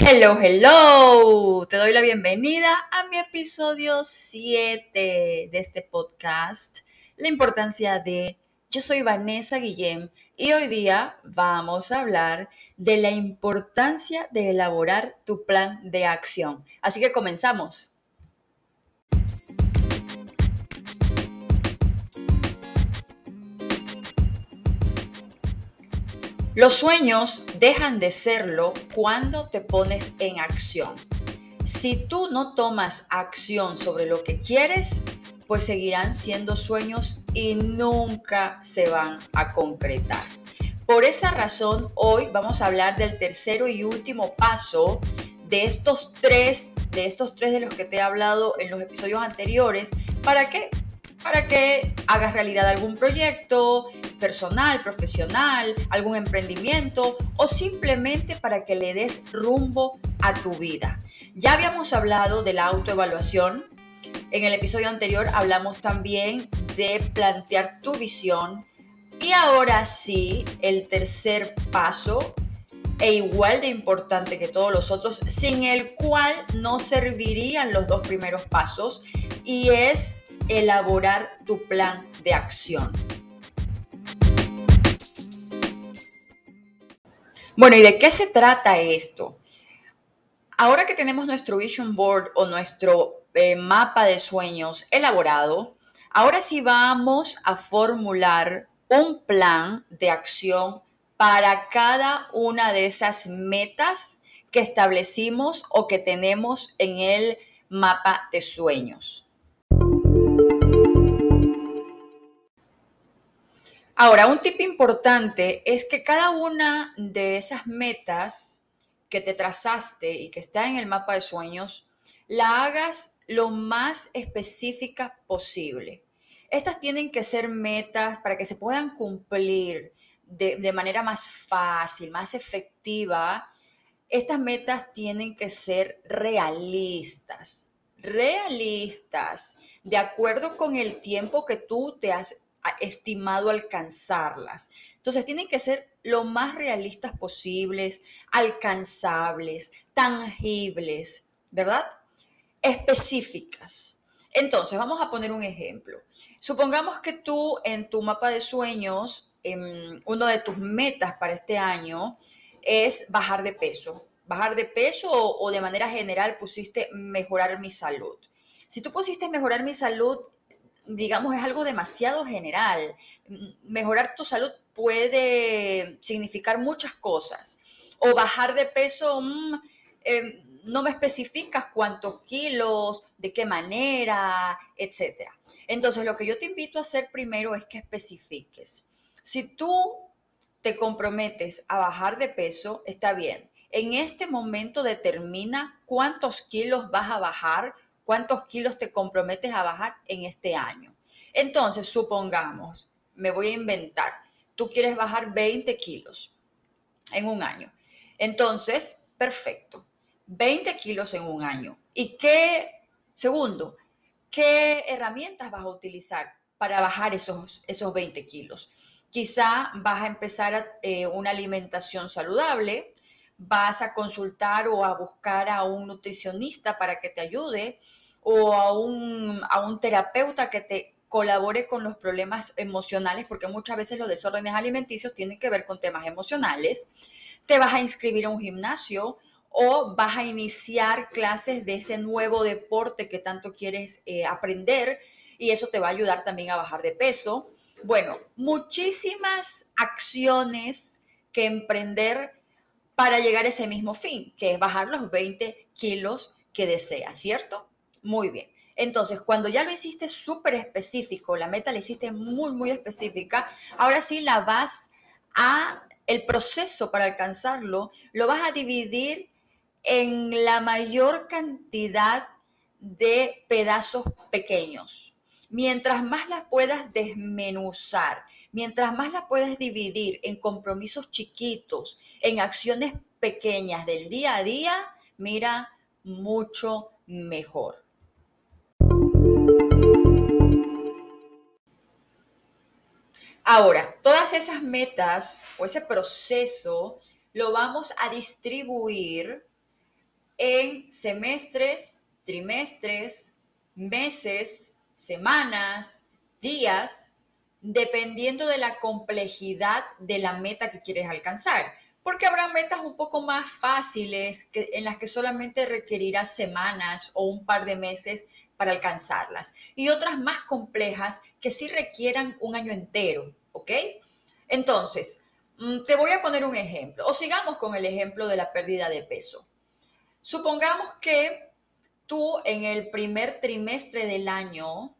Hello, hello. Te doy la bienvenida a mi episodio 7 de este podcast, La importancia de... Yo soy Vanessa Guillem y hoy día vamos a hablar de la importancia de elaborar tu plan de acción. Así que comenzamos. Los sueños dejan de serlo cuando te pones en acción. Si tú no tomas acción sobre lo que quieres, pues seguirán siendo sueños y nunca se van a concretar. Por esa razón, hoy vamos a hablar del tercero y último paso de estos tres, de estos tres de los que te he hablado en los episodios anteriores. ¿Para qué? Para que hagas realidad algún proyecto, personal, profesional, algún emprendimiento o simplemente para que le des rumbo a tu vida. Ya habíamos hablado de la autoevaluación. En el episodio anterior hablamos también de plantear tu visión. Y ahora sí, el tercer paso, e igual de importante que todos los otros, sin el cual no servirían los dos primeros pasos, y es elaborar tu plan de acción. Bueno, ¿y de qué se trata esto? Ahora que tenemos nuestro vision board o nuestro eh, mapa de sueños elaborado, ahora sí vamos a formular un plan de acción para cada una de esas metas que establecimos o que tenemos en el mapa de sueños. Ahora, un tip importante es que cada una de esas metas que te trazaste y que está en el mapa de sueños, la hagas lo más específica posible. Estas tienen que ser metas para que se puedan cumplir de, de, manera más fácil, más efectiva. Estas metas tienen que ser realistas, realistas, de acuerdo con el tiempo que tú te has estimado alcanzarlas. Entonces tienen que ser lo más realistas posibles, alcanzables, tangibles, ¿verdad? Específicas. Entonces, vamos a poner un ejemplo. Supongamos que tú en tu mapa de sueños, en uno de tus metas para este año es bajar de peso. Bajar de peso o, o de manera general pusiste mejorar mi salud. Si tú pusiste mejorar mi salud, digamos, es algo demasiado general. Mejorar tu salud puede significar muchas cosas. O bajar de peso, mm, em, no me especificas cuántos kilos, de qué manera, etc. Entonces, lo que yo te invito a hacer primero es que especifiques. Si tú te comprometes a bajar de peso, está bien. En este momento determina cuántos kilos vas a bajar cuántos kilos te comprometes a bajar en este año. Entonces, supongamos, me voy a inventar, tú quieres bajar 20 kilos en un año. Entonces, perfecto, 20 kilos en un año. ¿Y qué, segundo, qué herramientas vas a utilizar para bajar esos, esos 20 kilos? Quizá vas a empezar eh, una alimentación saludable, vas a consultar o a buscar a un nutricionista para que te ayude o a un, a un terapeuta que te colabore con los problemas emocionales, porque muchas veces los desórdenes alimenticios tienen que ver con temas emocionales. Te vas a inscribir a un gimnasio o vas a iniciar clases de ese nuevo deporte que tanto quieres eh, aprender y eso te va a ayudar también a bajar de peso. Bueno, muchísimas acciones que emprender para llegar a ese mismo fin, que es bajar los 20 kilos que deseas, ¿cierto? Muy bien. Entonces, cuando ya lo hiciste súper específico, la meta la hiciste muy, muy específica, ahora sí la vas a, el proceso para alcanzarlo, lo vas a dividir en la mayor cantidad de pedazos pequeños. Mientras más las puedas desmenuzar, Mientras más la puedes dividir en compromisos chiquitos, en acciones pequeñas del día a día, mira, mucho mejor. Ahora, todas esas metas o ese proceso lo vamos a distribuir en semestres, trimestres, meses, semanas, días, dependiendo de la complejidad de la meta que quieres alcanzar. Porque habrá metas un poco más fáciles que, en las que solamente requerirás semanas o un par de meses para alcanzarlas. Y otras más complejas que sí requieran un año entero, ¿ok? Entonces, mm, te voy a poner un ejemplo. O sigamos con el ejemplo de la pérdida de peso. Supongamos que tú en el primer trimestre del año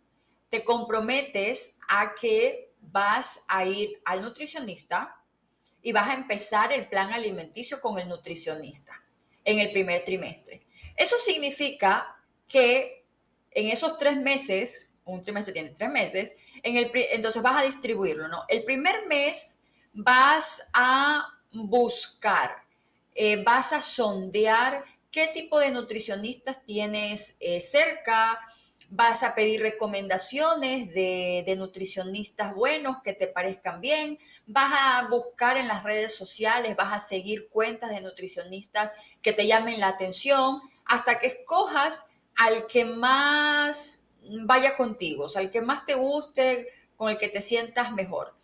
te comprometes a que vas a ir al nutricionista y vas a empezar el plan alimenticio con el nutricionista en el primer trimestre. Eso significa que en esos tres meses, un trimestre tiene tres meses, entonces vas a distribuirlo, ¿no? El primer mes vas a buscar, eh, vas a sondear qué tipo de nutricionistas tienes eh, cerca, vas a pedir recomendaciones de, nutricionistas buenos que te parezcan bien, vas a buscar en las redes sociales, vas a seguir cuentas de nutricionistas que te llamen la atención hasta que escojas al que más vaya contigo, o sea, al que más te guste, con el que te sientas mejor.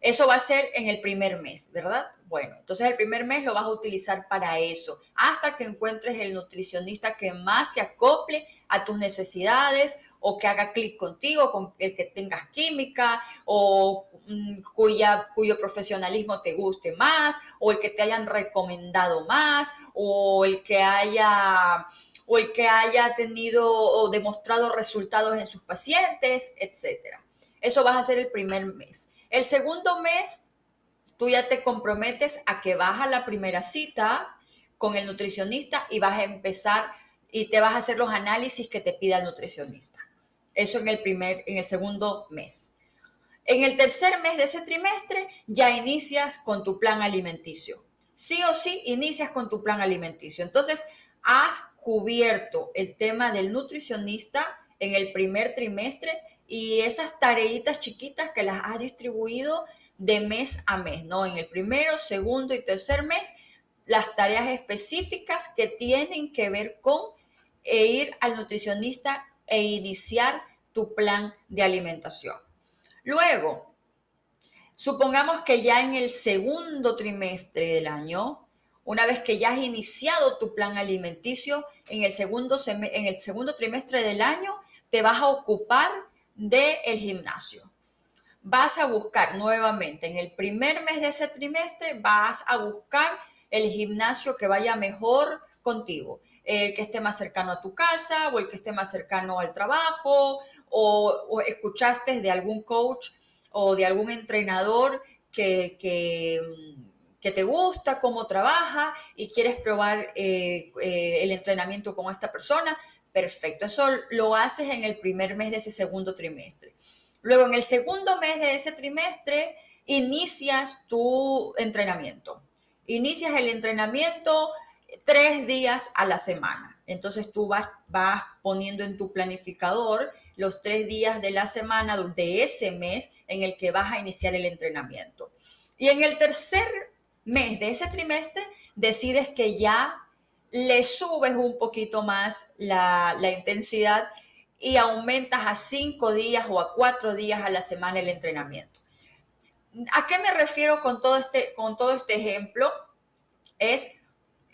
Eso va a ser en el primer mes, ¿verdad? Bueno, entonces el primer mes lo vas a utilizar para eso, hasta que encuentres el nutricionista que más se acople a tus necesidades o que haga clic contigo, con el que tengas química o mm, cuya, cuyo profesionalismo te guste más o el que te hayan recomendado más o el que haya o el que haya tenido o demostrado resultados en sus pacientes, etcétera. Eso vas a hacer el primer mes. El segundo mes, tú ya te comprometes a que vas a la primera cita con el nutricionista y vas a empezar y te vas a hacer los análisis que te pida el nutricionista. Eso en el primer, en el segundo mes. En el tercer mes de ese trimestre ya inicias con tu plan alimenticio. Sí o sí inicias con tu plan alimenticio. Entonces, has cubierto el tema del nutricionista en el primer trimestre y esas tareitas chiquitas que las has distribuido de mes a mes, ¿no? En el primero, segundo y tercer mes, las tareas específicas que tienen que ver con e ir al nutricionista e iniciar tu plan de alimentación. Luego, supongamos que ya en el segundo trimestre del año una vez que ya has iniciado tu plan alimenticio, en el segundo, en el segundo trimestre del año te vas a ocupar del gimnasio. Vas a buscar nuevamente, en el primer mes de ese trimestre, vas a buscar el gimnasio que vaya mejor contigo, el que esté más cercano a tu casa o el que esté más cercano al trabajo o, o escuchaste de algún coach o de algún entrenador que, que que te gusta cómo trabaja y quieres probar eh, eh, el entrenamiento con esta persona, perfecto. Eso lo haces en el primer mes de ese segundo trimestre. Luego, en el segundo mes de ese trimestre, inicias tu entrenamiento. Inicias el entrenamiento tres días a la semana. Entonces tú vas, poniendo en tu planificador los tres días de la semana de ese mes en el que vas a iniciar el entrenamiento. Y en el tercer mes de ese trimestre decides que ya le subes un poquito más la, intensidad y aumentas a cinco días o a cuatro días a la semana el entrenamiento. ¿A qué me refiero con todo este, con todo este ejemplo? Es,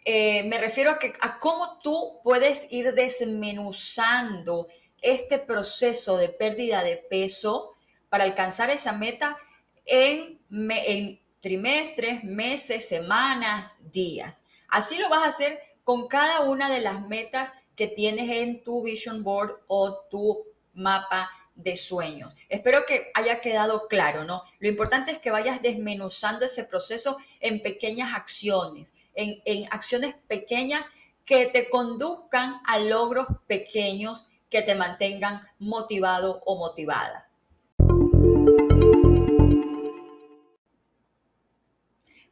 eh, me refiero a, que, a cómo tú puedes ir desmenuzando este proceso de pérdida de peso para alcanzar esa meta en, en trimestres, meses, semanas, días. Así lo vas a hacer con cada una de las metas que tienes en tu vision board o tu mapa de sueños. Espero que haya quedado claro, ¿no? Lo importante es que vayas desmenuzando ese proceso en pequeñas acciones, en, en acciones pequeñas que te conduzcan a logros pequeños que te mantengan motivado o motivada.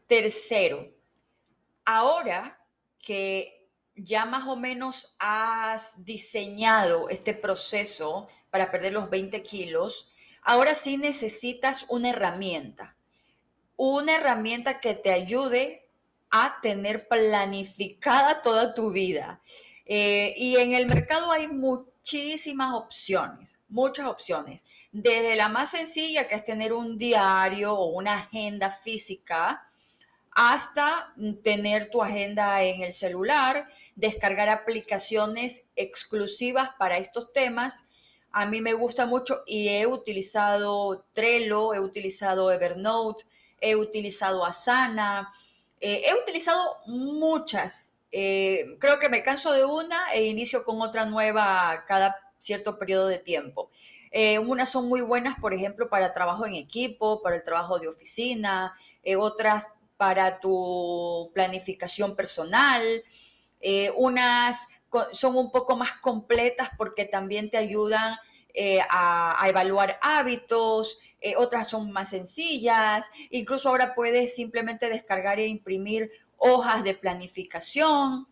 Tercero, ahora que ya más o menos has diseñado este proceso para perder los 20 kilos, ahora sí necesitas una herramienta, una herramienta que te ayude a tener planificada toda tu vida. Eh, y en el mercado hay muchísimas opciones, muchas opciones. Desde la más sencilla, que es tener un diario o una agenda física, hasta tener tu agenda en el celular, descargar aplicaciones exclusivas para estos temas. A mí me gusta mucho y he utilizado Trello, he utilizado Evernote, he utilizado Asana, eh, he utilizado muchas. Eh, creo que me canso de una e inicio con otra nueva cada cierto periodo de tiempo. Eh, unas son muy buenas, por ejemplo, para trabajo en equipo, para el trabajo de oficina, otras para tu planificación personal. Unas son un poco más completas porque también te ayudan a, a, evaluar hábitos, eh, otras son más sencillas, incluso ahora puedes simplemente descargar e imprimir hojas de planificación.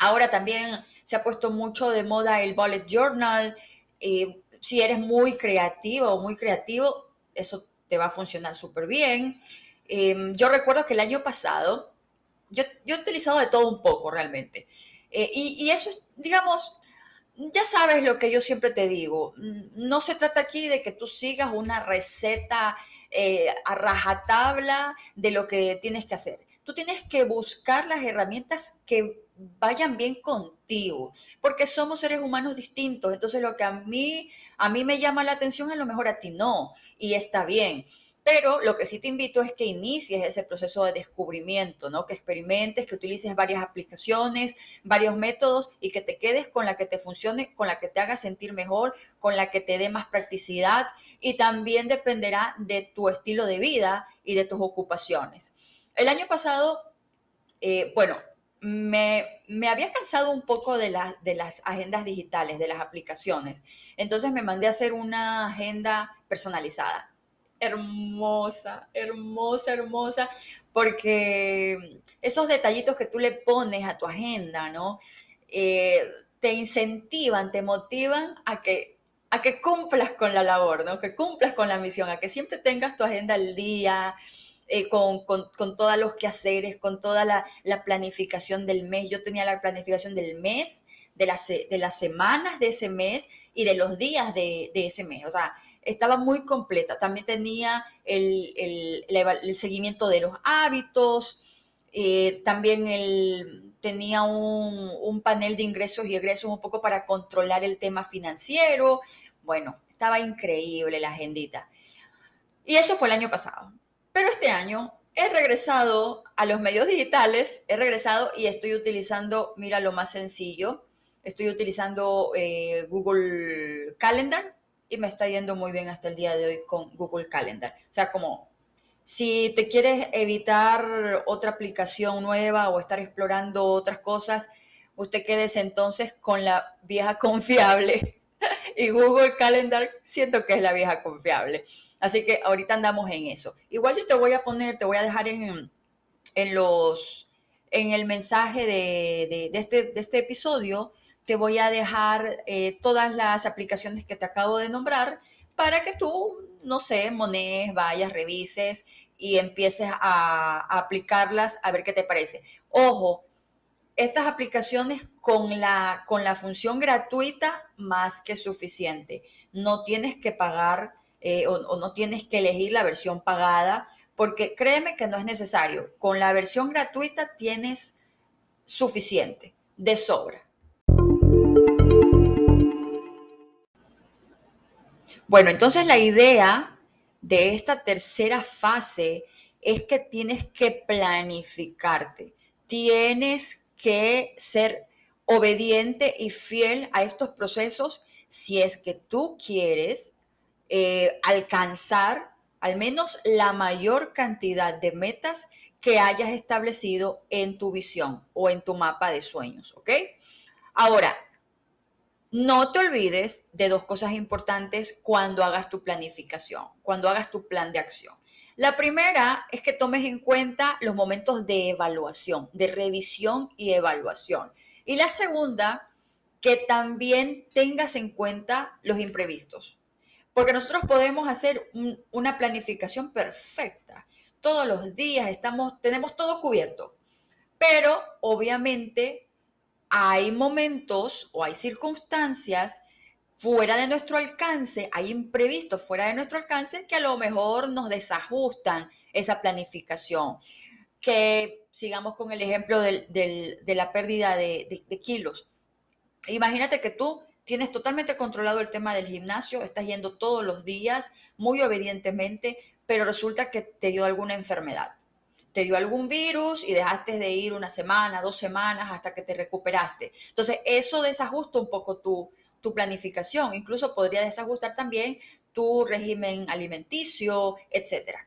Ahora también se ha puesto mucho de moda el bullet journal. Eh, si eres muy creativo o muy creativo, eso te va a funcionar súper bien. Em, yo recuerdo que el año pasado, yo, he utilizado de todo un poco realmente. Eh, y, eso es, digamos, ya sabes lo que yo siempre te digo, no se trata aquí de que tú sigas una receta eh, a rajatabla de lo que tienes que hacer. Tú tienes que buscar las herramientas que vayan bien contigo, porque somos seres humanos distintos. Entonces lo que a mí a mí me llama la atención a lo mejor a ti no, y está bien. Pero lo que sí te invito es que inicies ese proceso de descubrimiento, ¿no? Que experimentes, que utilices varias aplicaciones, varios métodos y que te quedes con la que te funcione, con la que te haga sentir mejor, con la que te dé más practicidad y también dependerá de tu estilo de vida y de tus ocupaciones. El año pasado, eh, bueno, me, me, había cansado un poco de, de las agendas digitales, de las aplicaciones. Entonces me mandé a hacer una agenda personalizada hermosa, hermosa, hermosa, porque esos detallitos que tú le pones a tu agenda, ¿no? Eh, te incentivan, te motivan a que, a que cumplas con la labor, ¿no? Que cumplas con la misión, a que siempre tengas tu agenda al día, eh, con, con, con, todos los quehaceres, con toda la, la, planificación del mes. Yo tenía la planificación del mes, de las, de las semanas de ese mes y de los días de, de ese mes. O sea, estaba muy completa. También tenía el, seguimiento de los hábitos, eh, también tenía un, panel de ingresos y egresos un poco para controlar el tema financiero. Bueno, estaba increíble la agendita. Y eso fue el año pasado. Pero este año he regresado a los medios digitales, he regresado y estoy utilizando, mira lo más sencillo, estoy utilizando eh, Google Calendar y me está yendo muy bien hasta el día de hoy con Google Calendar. O sea, como si te quieres evitar otra aplicación nueva o estar explorando otras cosas, usted quédese entonces con la vieja confiable. y Google Calendar siento que es la vieja confiable. Así que ahorita andamos en eso. Igual yo te voy a poner, te voy a dejar en, en los en el mensaje de, de, este, de este episodio te voy a dejar eh, todas las aplicaciones que te acabo de nombrar para que tú, no sé, monees, vayas, revises y empieces a, aplicarlas a ver qué te parece. Ojo, estas aplicaciones con la, con la función gratuita más que suficiente. No tienes que pagar eh, o no tienes que elegir la versión pagada porque créeme que no es necesario. Con la versión gratuita tienes suficiente, de sobra. Bueno, entonces la idea de esta tercera fase es que tienes que planificarte, tienes que ser obediente y fiel a estos procesos si es que tú quieres eh, alcanzar al menos la mayor cantidad de metas que hayas establecido en tu visión o en tu mapa de sueños, ¿ok? Ahora, no te olvides de dos cosas importantes cuando hagas tu planificación, cuando hagas tu plan de acción. La primera es que tomes en cuenta los momentos de evaluación, de revisión y evaluación. Y la segunda, que también tengas en cuenta los imprevistos. Porque nosotros podemos hacer una planificación perfecta. Todos los días estamos, tenemos todo cubierto. Pero obviamente hay momentos o hay circunstancias fuera de nuestro alcance, hay imprevistos fuera de nuestro alcance que a lo mejor nos desajustan esa planificación. Que sigamos con el ejemplo de la pérdida de, de kilos. Imagínate que tú tienes totalmente controlado el tema del gimnasio, estás yendo todos los días muy obedientemente, pero resulta que te dio alguna enfermedad. Te dio algún virus y dejaste de ir una semana, dos semanas hasta que te recuperaste. Entonces, eso desajusta un poco tu, tu planificación. Incluso podría desajustar también tu régimen alimenticio, etc.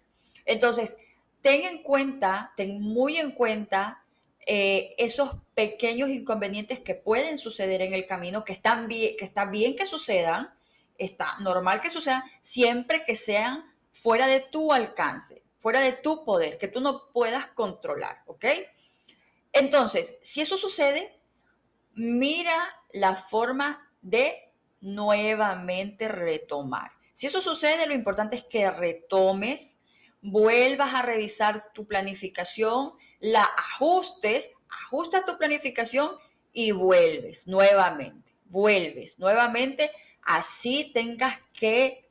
Entonces, ten en cuenta, ten muy en cuenta eh, esos pequeños inconvenientes que pueden suceder en el camino, que, que está bien que sucedan, está normal que sucedan, siempre que sean fuera de tu alcance, fuera de tu poder, que tú no puedas controlar, ¿ok? Entonces, si eso sucede, mira la forma de nuevamente retomar. Si eso sucede, lo importante es que retomes, vuelvas a revisar tu planificación, la ajustes, ajustas tu planificación y vuelves nuevamente, vuelves nuevamente, así tengas que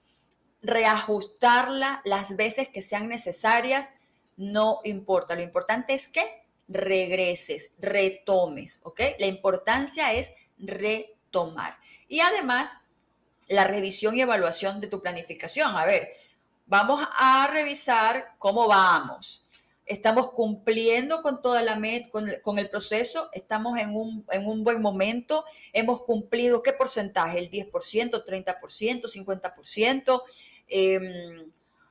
reajustarla las veces que sean necesarias, no importa. Lo importante es que regreses, retomes, ¿ok? La importancia es retomar. Y además, la revisión y evaluación de tu planificación. A ver, vamos a revisar cómo vamos. Estamos cumpliendo con toda la met, con, el proceso, estamos en un, en un buen momento, hemos cumplido qué porcentaje, el 10%, 30%, 50%. Eh,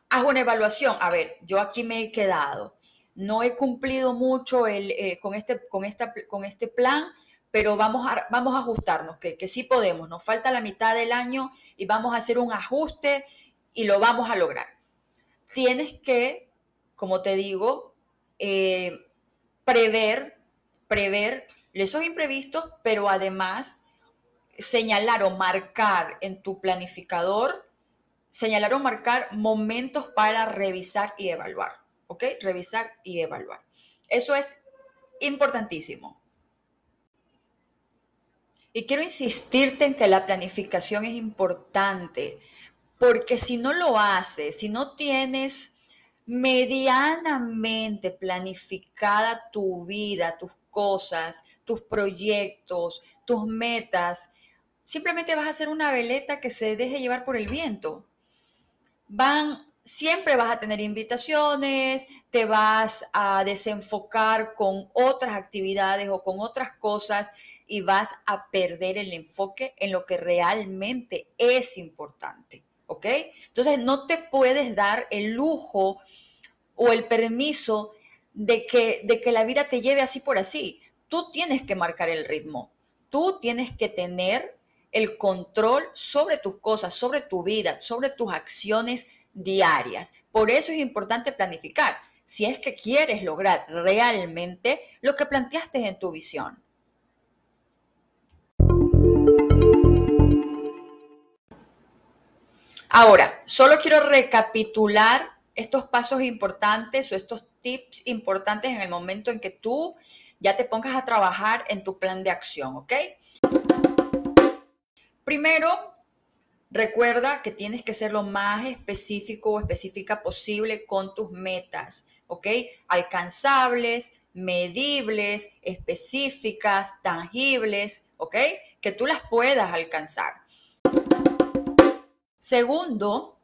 haz una evaluación. A ver, yo aquí me he quedado. No he cumplido mucho el, eh, con, este, con, esta, con este plan, pero vamos a, vamos a ajustarnos, que, que sí podemos. Nos falta la mitad del año y vamos a hacer un ajuste y lo vamos a lograr. Tienes que, como te digo, eh, prever, prever esos imprevistos, pero además señalar o marcar en tu planificador señalar o marcar momentos para revisar y evaluar. ¿Ok? Revisar y evaluar. Eso es importantísimo. Y quiero insistirte en que la planificación es importante, porque si no lo haces, si no tienes medianamente planificada tu vida, tus cosas, tus proyectos, tus metas, simplemente vas a ser una veleta que se deje llevar por el viento. Van, siempre vas a tener invitaciones, te vas a desenfocar con otras actividades o con otras cosas y vas a perder el enfoque en lo que realmente es importante, ¿ok? Entonces no te puedes dar el lujo o el permiso de que, de que la vida te lleve así por así. Tú tienes que marcar el ritmo. Tú tienes que tener el control sobre tus cosas, sobre tu vida, sobre tus acciones diarias. Por eso es importante planificar si es que quieres lograr realmente lo que planteaste en tu visión. Ahora, solo quiero recapitular estos pasos importantes o estos tips importantes en el momento en que tú ya te pongas a trabajar en tu plan de acción, ¿ok? Primero, recuerda que tienes que ser lo más específico o específica posible con tus metas, ¿ok? Alcanzables, medibles, específicas, tangibles, ¿ok? Que tú las puedas alcanzar. Segundo,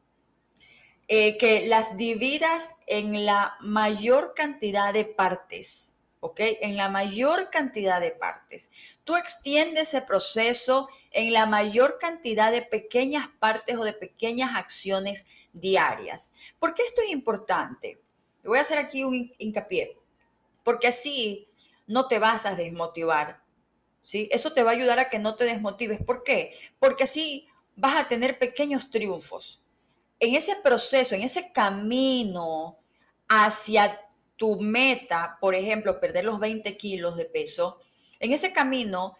eh, que las dividas en la mayor cantidad de partes. ¿ok? En la mayor cantidad de partes. Tú extiendes ese proceso en la mayor cantidad de pequeñas partes o de pequeñas acciones diarias. ¿Por qué esto es importante? Voy a hacer aquí un hincapié, porque así no te vas a desmotivar, ¿sí? Eso te va a ayudar a que no te desmotives. ¿Por qué? Porque así vas a tener pequeños triunfos. En ese proceso, en ese camino hacia tu meta, por ejemplo, perder los 20 kilos de peso, en ese camino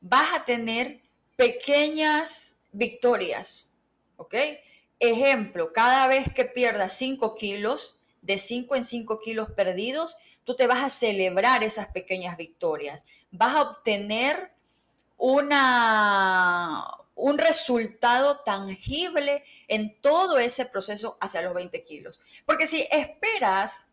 vas a tener pequeñas victorias, ¿ok? Ejemplo, cada vez que pierdas 5 kilos, de 5 en 5 kilos perdidos, tú te vas a celebrar esas pequeñas victorias. Vas a obtener una, un resultado tangible en todo ese proceso hacia los 20 kilos. Porque si esperas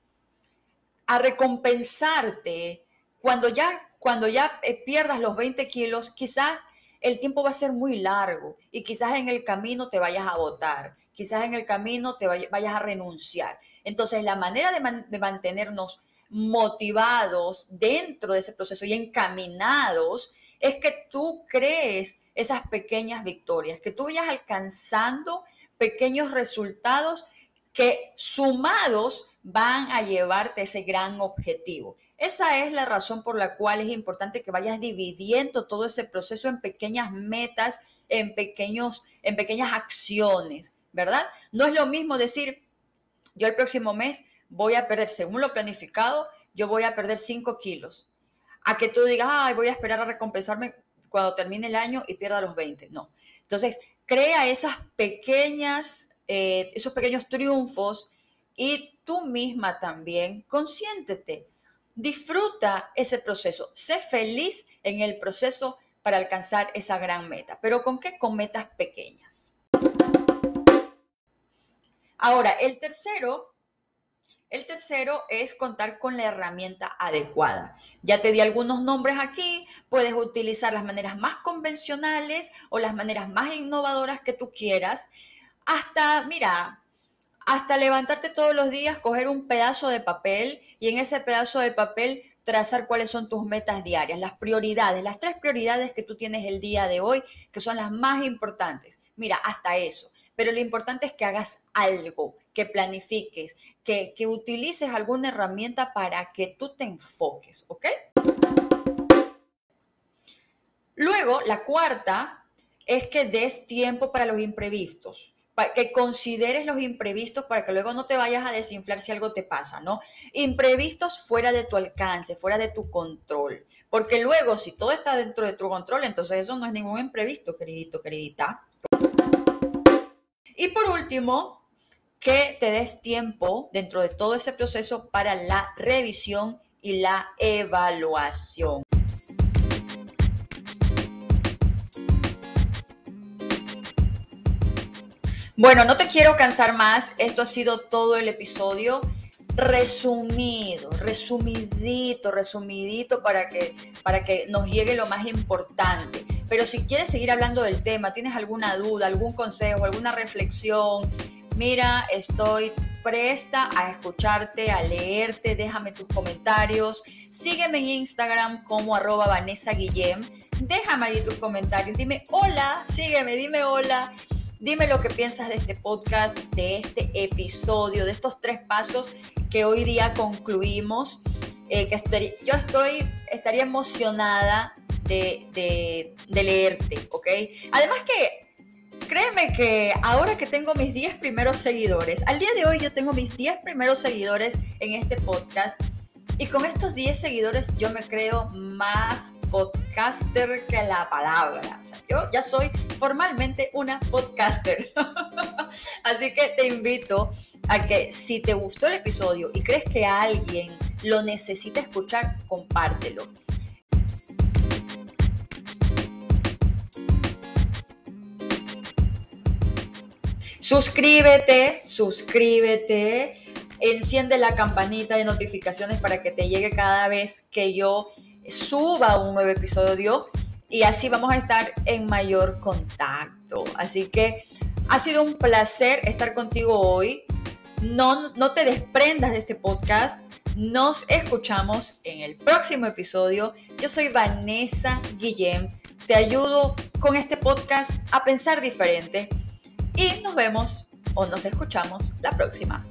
a recompensarte cuando ya, cuando ya eh, pierdas los 20 kilos, quizás el tiempo va a ser muy largo y quizás en el camino te vayas a votar, quizás en el camino te vayas a renunciar. Entonces, la manera de, mantenernos motivados dentro de ese proceso y encaminados es que tú crees esas pequeñas victorias, que tú vayas alcanzando pequeños resultados que sumados van a llevarte ese gran objetivo. Esa es la razón por la cual es importante que vayas dividiendo todo ese proceso en pequeñas metas, en, pequeños, en pequeñas acciones, ¿verdad? No es lo mismo decir, yo el próximo mes voy a perder, según lo planificado, yo voy a perder 5 kilos. A que tú digas, ay, voy a esperar a recompensarme cuando termine el año y pierda los 20. No. Entonces, crea esas pequeñas, eh, esos pequeños triunfos y tú misma también, consiéntete Disfruta ese proceso. Sé feliz en el proceso para alcanzar esa gran meta. ¿Pero con qué? Con metas pequeñas. Ahora, el tercero, el tercero es contar con la herramienta adecuada. Ya te di algunos nombres aquí. Puedes utilizar las maneras más convencionales o las maneras más innovadoras que tú quieras. Hasta, mira, hasta levantarte todos los días, coger un pedazo de papel y en ese pedazo de papel trazar cuáles son tus metas diarias, las prioridades, las tres prioridades que tú tienes el día de hoy, que son las más importantes. Mira, hasta eso. Pero lo importante es que hagas algo, que planifiques, que, utilices alguna herramienta para que tú te enfoques, ¿ok? Luego, la cuarta es que des tiempo para los imprevistos que consideres los imprevistos para que luego no te vayas a desinflar si algo te pasa, ¿no? Imprevistos fuera de tu alcance, fuera de tu control. Porque luego, si todo está dentro de tu control, entonces eso no es ningún imprevisto, queridito, queridita. Y por último, que te des tiempo dentro de todo ese proceso para la revisión y la evaluación. Bueno, no te quiero cansar más. Esto ha sido todo el episodio resumido, resumidito, resumidito para que, para que nos llegue lo más importante. Pero si quieres seguir hablando del tema, tienes alguna duda, algún consejo, alguna reflexión, mira, estoy presta a escucharte, a leerte, déjame tus comentarios. Sígueme en Instagram como arroba Vanessa Guillem. Déjame ahí tus comentarios. Dime hola, sígueme, dime hola. Dime lo que piensas de este podcast, de este episodio, de estos tres pasos que hoy día concluimos. Eh, que yo estoy, estaría emocionada de, de, de leerte, ¿ok? Además que créeme que ahora que tengo mis 10 primeros seguidores, al día de hoy yo tengo mis 10 primeros seguidores en este podcast y con estos 10 seguidores yo me creo más podcaster que la palabra. O sea, yo ya soy formalmente una podcaster. Así que te invito a que si te gustó el episodio y crees que alguien lo necesita escuchar, compártelo. Suscríbete, suscríbete enciende la campanita de notificaciones para que te llegue cada vez que yo suba un nuevo episodio y así vamos a estar en mayor contacto. Así que ha sido un placer estar contigo hoy. No, no te desprendas de este podcast. Nos escuchamos en el próximo episodio. Yo soy Vanessa Guillem. Te ayudo con este podcast a pensar diferente y nos vemos o nos escuchamos la próxima.